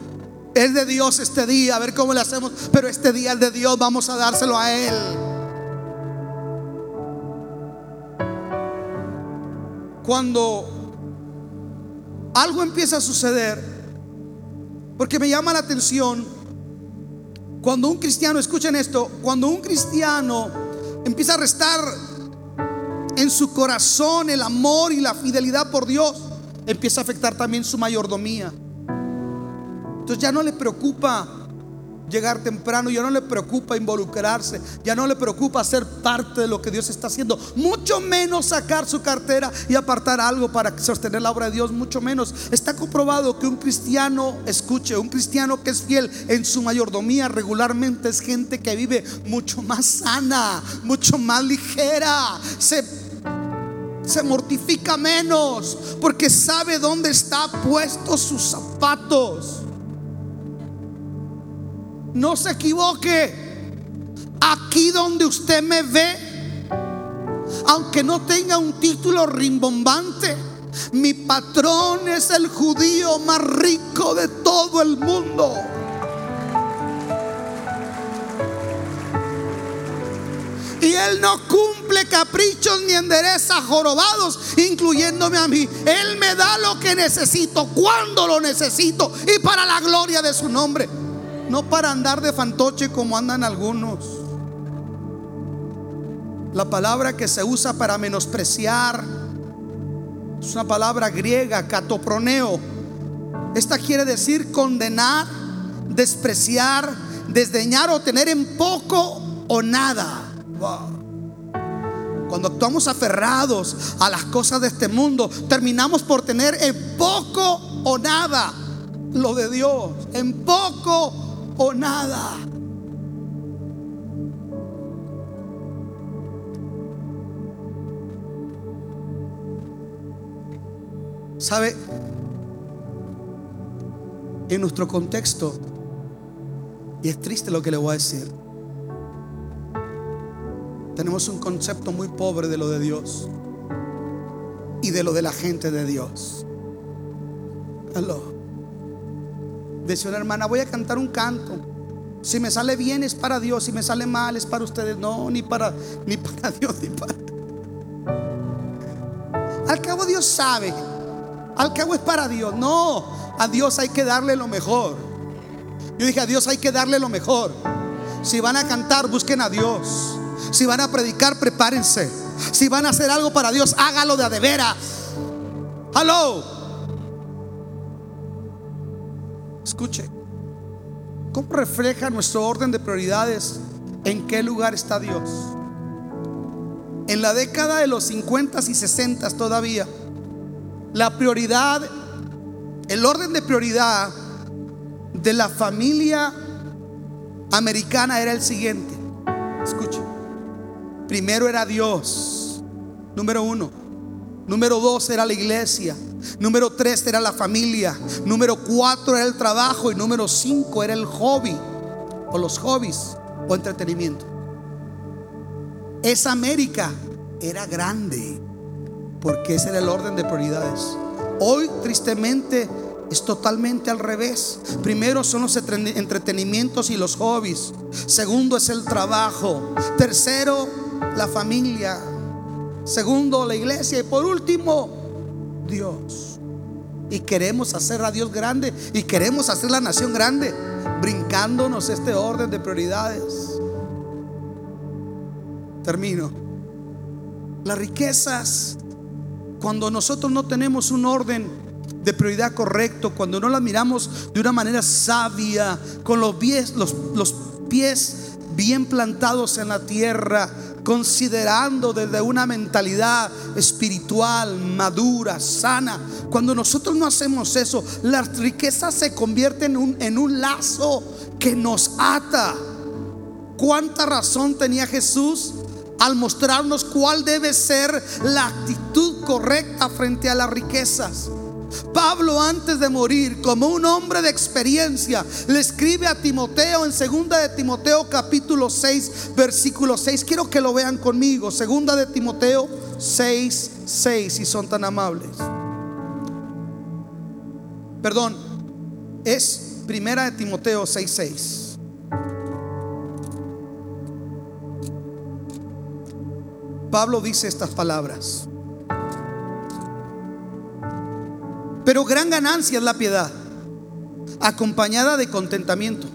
es de Dios este día, a ver cómo le hacemos. Pero este día es de Dios, vamos a dárselo a Él. Cuando algo empieza a suceder, porque me llama la atención, cuando un cristiano, escuchen esto, cuando un cristiano empieza a restar en su corazón el amor y la fidelidad por Dios, empieza a afectar también su mayordomía. Entonces ya no le preocupa llegar temprano, ya no le preocupa involucrarse, ya no le preocupa ser parte de lo que Dios está haciendo, mucho menos sacar su cartera y apartar algo para sostener la obra de Dios, mucho menos. Está comprobado que un cristiano, escuche, un cristiano que es fiel en su mayordomía regularmente es gente que vive mucho más sana, mucho más ligera, se se mortifica menos porque sabe dónde está puestos sus zapatos. No se equivoque. Aquí donde usted me ve, aunque no tenga un título rimbombante, mi patrón es el judío más rico de todo el mundo. Y Él no cumple caprichos ni endereza jorobados, incluyéndome a mí. Él me da lo que necesito, cuando lo necesito y para la gloria de su nombre. No para andar de fantoche como andan algunos. La palabra que se usa para menospreciar es una palabra griega, catoproneo. Esta quiere decir condenar, despreciar, desdeñar o tener en poco o nada. Cuando actuamos aferrados a las cosas de este mundo, terminamos por tener en poco o nada lo de Dios. En poco o nada. ¿Sabe? En nuestro contexto, y es triste lo que le voy a decir, tenemos un concepto muy pobre de lo de Dios y de lo de la gente de Dios. Aló. Decía una hermana, voy a cantar un canto. Si me sale bien es para Dios, si me sale mal es para ustedes. No, ni para, ni para Dios, ni para. Al cabo Dios sabe. Al cabo es para Dios. No, a Dios hay que darle lo mejor. Yo dije, a Dios hay que darle lo mejor. Si van a cantar, busquen a Dios. Si van a predicar, prepárense. Si van a hacer algo para Dios, hágalo de a veras. Escuche, ¿cómo refleja nuestro orden de prioridades en qué lugar está Dios? En la década de los 50 y 60 todavía, la prioridad, el orden de prioridad de la familia americana era el siguiente. Escuche, primero era Dios, número uno. Número dos era la iglesia. Número tres era la familia. Número cuatro era el trabajo. Y número cinco era el hobby. O los hobbies o entretenimiento. Esa América era grande. Porque ese era el orden de prioridades. Hoy, tristemente, es totalmente al revés. Primero son los entretenimientos y los hobbies. Segundo es el trabajo. Tercero, la familia. Segundo, la iglesia. Y por último, Dios. Y queremos hacer a Dios grande. Y queremos hacer la nación grande. Brincándonos este orden de prioridades. Termino. Las riquezas, cuando nosotros no tenemos un orden de prioridad correcto, cuando no las miramos de una manera sabia, con los pies, los, los pies bien plantados en la tierra, considerando desde una mentalidad espiritual, madura, sana. Cuando nosotros no hacemos eso, las riquezas se convierten en un, en un lazo que nos ata. ¿Cuánta razón tenía Jesús al mostrarnos cuál debe ser la actitud correcta frente a las riquezas? Pablo antes de morir, como un hombre de experiencia, le escribe a Timoteo en segunda de Timoteo capítulo 6, versículo 6. Quiero que lo vean conmigo. Segunda de Timoteo 6, 6, si son tan amables. Perdón, es primera de Timoteo 6, 6. Pablo dice estas palabras. Pero gran ganancia es la piedad, acompañada de contentamiento,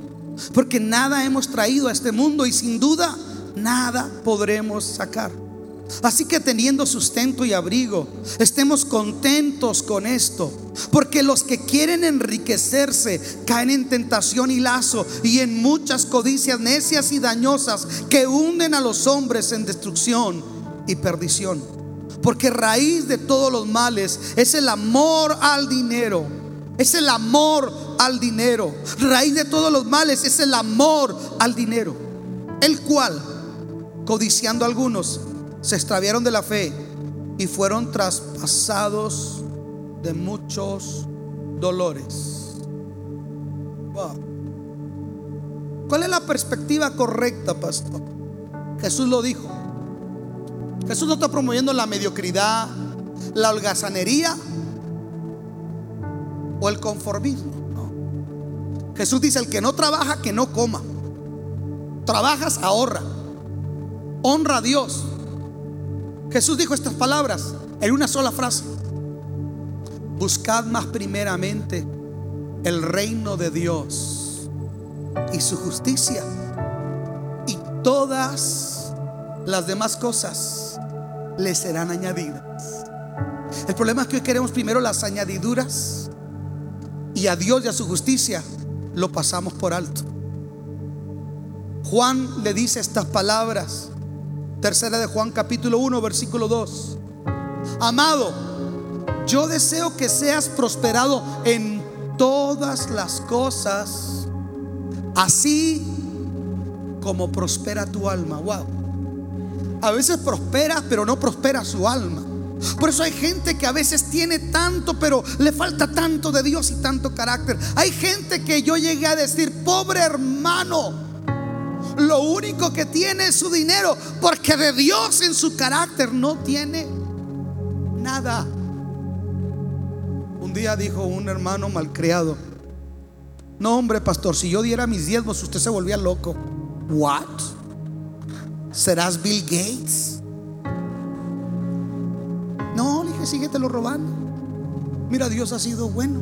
porque nada hemos traído a este mundo y sin duda nada podremos sacar. Así que teniendo sustento y abrigo, estemos contentos con esto, porque los que quieren enriquecerse caen en tentación y lazo y en muchas codicias necias y dañosas que hunden a los hombres en destrucción y perdición. Porque raíz de todos los males es el amor al dinero. Es el amor al dinero. Raíz de todos los males es el amor al dinero. El cual, codiciando algunos, se extraviaron de la fe y fueron traspasados de muchos dolores. ¿Cuál es la perspectiva correcta, pastor? Jesús lo dijo. Jesús no está promoviendo la mediocridad, la holgazanería o el conformismo. Jesús dice, el que no trabaja, que no coma. Trabajas, ahorra. Honra a Dios. Jesús dijo estas palabras en una sola frase. Buscad más primeramente el reino de Dios y su justicia. Y todas las demás cosas le serán añadidas. El problema es que hoy queremos primero las añadiduras y a Dios y a su justicia lo pasamos por alto. Juan le dice estas palabras, tercera de Juan capítulo 1, versículo 2. Amado, yo deseo que seas prosperado en todas las cosas, así como prospera tu alma. Wow. A veces prospera, pero no prospera su alma. Por eso hay gente que a veces tiene tanto, pero le falta tanto de Dios y tanto carácter. Hay gente que yo llegué a decir, pobre hermano, lo único que tiene es su dinero, porque de Dios en su carácter no tiene nada. Un día dijo un hermano malcriado, no hombre pastor, si yo diera mis diezmos usted se volvía loco. What? ¿Serás Bill Gates? No, le dije, lo robando. Mira, Dios ha sido bueno.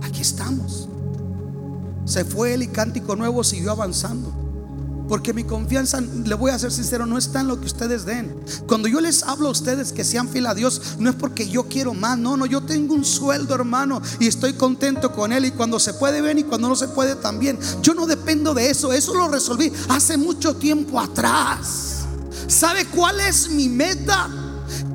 Aquí estamos. Se fue el y cántico nuevo siguió avanzando. Porque mi confianza, le voy a ser sincero, no está en lo que ustedes den. Cuando yo les hablo a ustedes que sean fiel a Dios, no es porque yo quiero más, no, no, yo tengo un sueldo, hermano, y estoy contento con él. Y cuando se puede ver y cuando no se puede también. Yo no dependo de eso, eso lo resolví hace mucho tiempo atrás. ¿Sabe cuál es mi meta?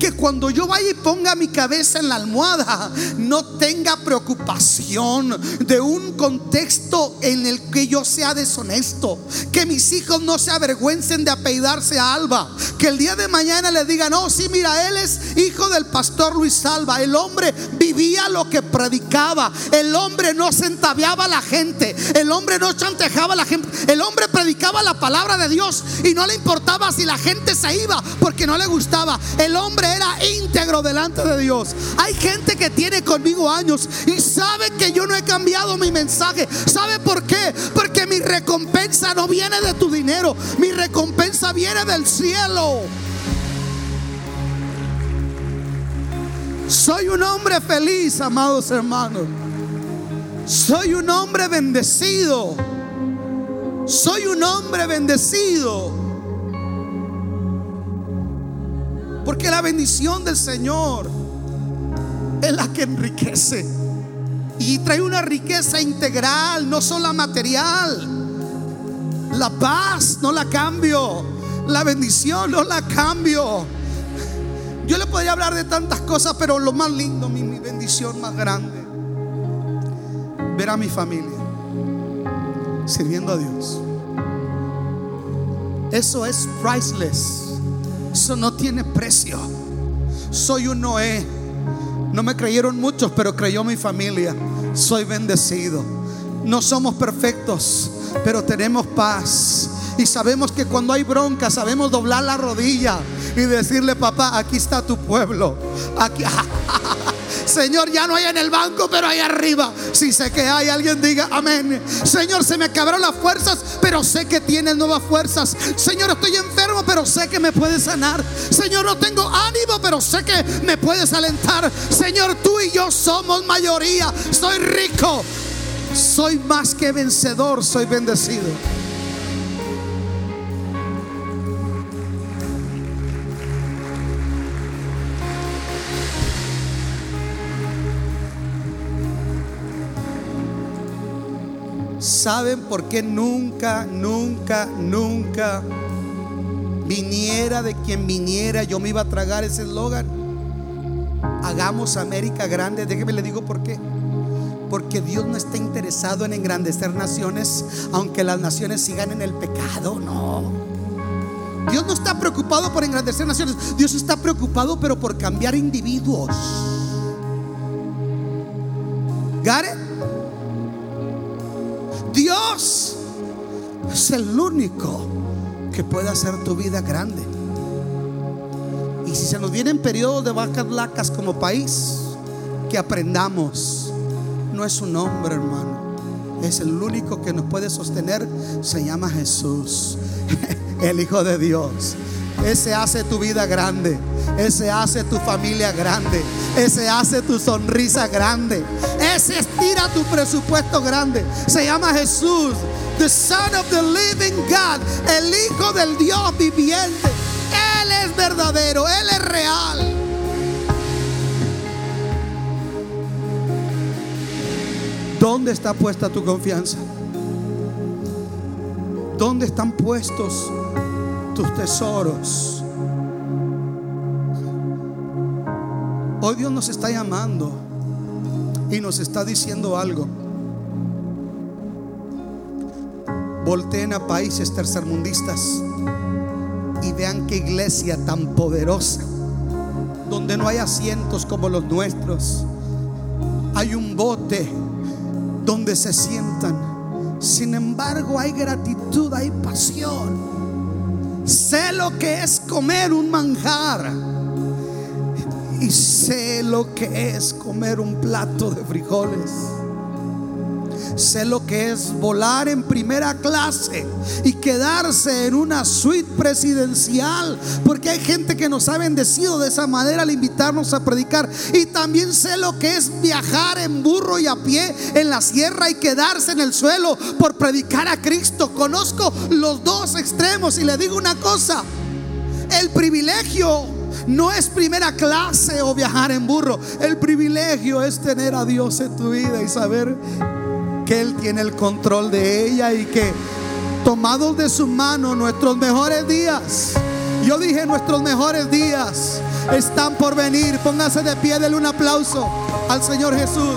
Que cuando yo vaya y ponga mi cabeza en la almohada, no tenga preocupación de un contexto en el que yo sea deshonesto. Que mis hijos no se avergüencen de apellidarse a Alba. Que el día de mañana le digan, no, sí, mira, él es hijo del pastor Luis Alba. El hombre vivía lo que predicaba. El hombre no centaveaba a la gente. El hombre no chantejaba a la gente. El hombre predicaba la palabra de Dios y no le importaba si la gente se iba porque no le gustaba. El hombre era íntegro delante de Dios. Hay gente que tiene conmigo años y sabe que yo no he cambiado mi mensaje. ¿Sabe por qué? Porque mi recompensa no viene de tu dinero. Mi recompensa viene del cielo. Soy un hombre feliz, amados hermanos. Soy un hombre bendecido. Soy un hombre bendecido. Porque la bendición del Señor es la que enriquece. Y trae una riqueza integral, no solo material. La paz no la cambio. La bendición no la cambio. Yo le podría hablar de tantas cosas, pero lo más lindo, mi, mi bendición más grande, ver a mi familia sirviendo a Dios. Eso es priceless. Eso no tiene precio. Soy un Noé No me creyeron muchos, pero creyó mi familia. Soy bendecido. No somos perfectos, pero tenemos paz. Y sabemos que cuando hay bronca, sabemos doblar la rodilla y decirle, papá, aquí está tu pueblo. Aquí. Señor, ya no hay en el banco, pero ahí arriba. Si sé que hay, alguien diga amén. Señor, se me acabaron las fuerzas, pero sé que tienes nuevas fuerzas. Señor, estoy enfermo, pero sé que me puedes sanar. Señor, no tengo ánimo, pero sé que me puedes alentar. Señor, tú y yo somos mayoría. Soy rico. Soy más que vencedor. Soy bendecido. ¿Saben por qué nunca, nunca, nunca viniera de quien viniera yo me iba a tragar ese eslogan? Hagamos América grande. Déjeme le digo por qué. Porque Dios no está interesado en engrandecer naciones, aunque las naciones sigan en el pecado, no. Dios no está preocupado por engrandecer naciones. Dios está preocupado, pero por cambiar individuos. ¿Gare? Dios es el único que puede hacer tu vida grande. Y si se nos vienen periodos de vacas flacas como país, que aprendamos. No es un hombre, hermano. Es el único que nos puede sostener. Se llama Jesús, el Hijo de Dios. Ese hace tu vida grande. Ese hace tu familia grande. Ese hace tu sonrisa grande. Ese estira tu presupuesto grande. Se llama Jesús, the Son of the Living God, el Hijo del Dios viviente. Él es verdadero, Él es real. ¿Dónde está puesta tu confianza? ¿Dónde están puestos tus tesoros? Hoy Dios nos está llamando y nos está diciendo algo. Volteen a países tercermundistas y vean qué iglesia tan poderosa, donde no hay asientos como los nuestros. Hay un bote donde se sientan. Sin embargo, hay gratitud, hay pasión. Sé lo que es comer un manjar. Y sé lo que es comer un plato de frijoles. Sé lo que es volar en primera clase y quedarse en una suite presidencial. Porque hay gente que nos ha bendecido de esa manera al invitarnos a predicar. Y también sé lo que es viajar en burro y a pie en la sierra y quedarse en el suelo por predicar a Cristo. Conozco los dos extremos y le digo una cosa. El privilegio no es primera clase o viajar en burro. El privilegio es tener a Dios en tu vida y saber que Él tiene el control de ella y que tomados de su mano nuestros mejores días. Yo dije nuestros mejores días están por venir. Póngase de pie, denle un aplauso al Señor Jesús.